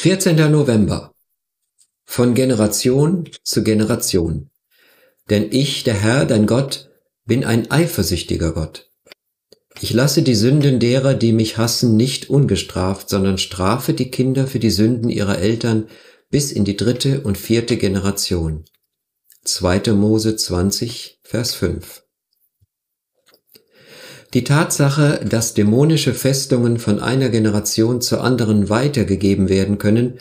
14. November. Von Generation zu Generation. Denn ich, der Herr, dein Gott, bin ein eifersüchtiger Gott. Ich lasse die Sünden derer, die mich hassen, nicht ungestraft, sondern strafe die Kinder für die Sünden ihrer Eltern bis in die dritte und vierte Generation. 2. Mose 20, Vers 5. Die Tatsache, dass dämonische Festungen von einer Generation zur anderen weitergegeben werden können,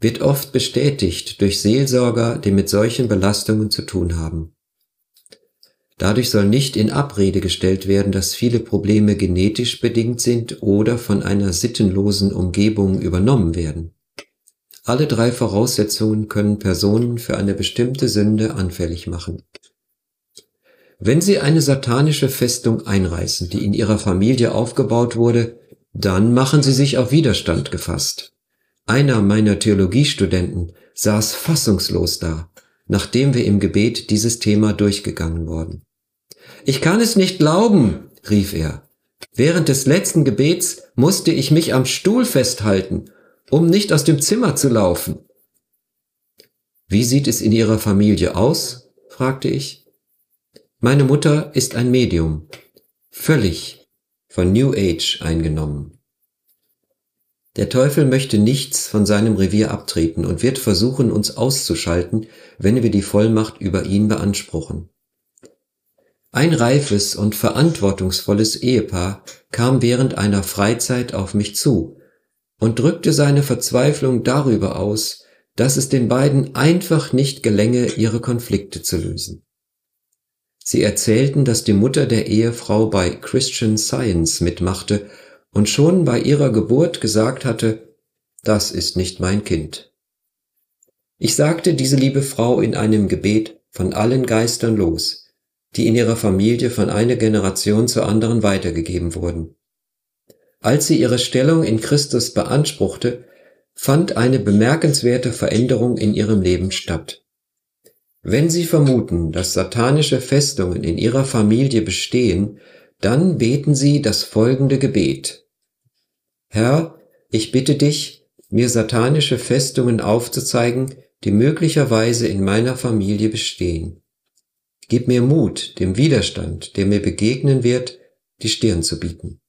wird oft bestätigt durch Seelsorger, die mit solchen Belastungen zu tun haben. Dadurch soll nicht in Abrede gestellt werden, dass viele Probleme genetisch bedingt sind oder von einer sittenlosen Umgebung übernommen werden. Alle drei Voraussetzungen können Personen für eine bestimmte Sünde anfällig machen. Wenn Sie eine satanische Festung einreißen, die in Ihrer Familie aufgebaut wurde, dann machen Sie sich auf Widerstand gefasst. Einer meiner Theologiestudenten saß fassungslos da, nachdem wir im Gebet dieses Thema durchgegangen wurden. Ich kann es nicht glauben, rief er. Während des letzten Gebets musste ich mich am Stuhl festhalten, um nicht aus dem Zimmer zu laufen. Wie sieht es in Ihrer Familie aus? fragte ich. Meine Mutter ist ein Medium, völlig von New Age eingenommen. Der Teufel möchte nichts von seinem Revier abtreten und wird versuchen, uns auszuschalten, wenn wir die Vollmacht über ihn beanspruchen. Ein reifes und verantwortungsvolles Ehepaar kam während einer Freizeit auf mich zu und drückte seine Verzweiflung darüber aus, dass es den beiden einfach nicht gelänge, ihre Konflikte zu lösen. Sie erzählten, dass die Mutter der Ehefrau bei Christian Science mitmachte und schon bei ihrer Geburt gesagt hatte, das ist nicht mein Kind. Ich sagte diese liebe Frau in einem Gebet von allen Geistern los, die in ihrer Familie von einer Generation zur anderen weitergegeben wurden. Als sie ihre Stellung in Christus beanspruchte, fand eine bemerkenswerte Veränderung in ihrem Leben statt. Wenn Sie vermuten, dass satanische Festungen in Ihrer Familie bestehen, dann beten Sie das folgende Gebet. Herr, ich bitte dich, mir satanische Festungen aufzuzeigen, die möglicherweise in meiner Familie bestehen. Gib mir Mut, dem Widerstand, der mir begegnen wird, die Stirn zu bieten.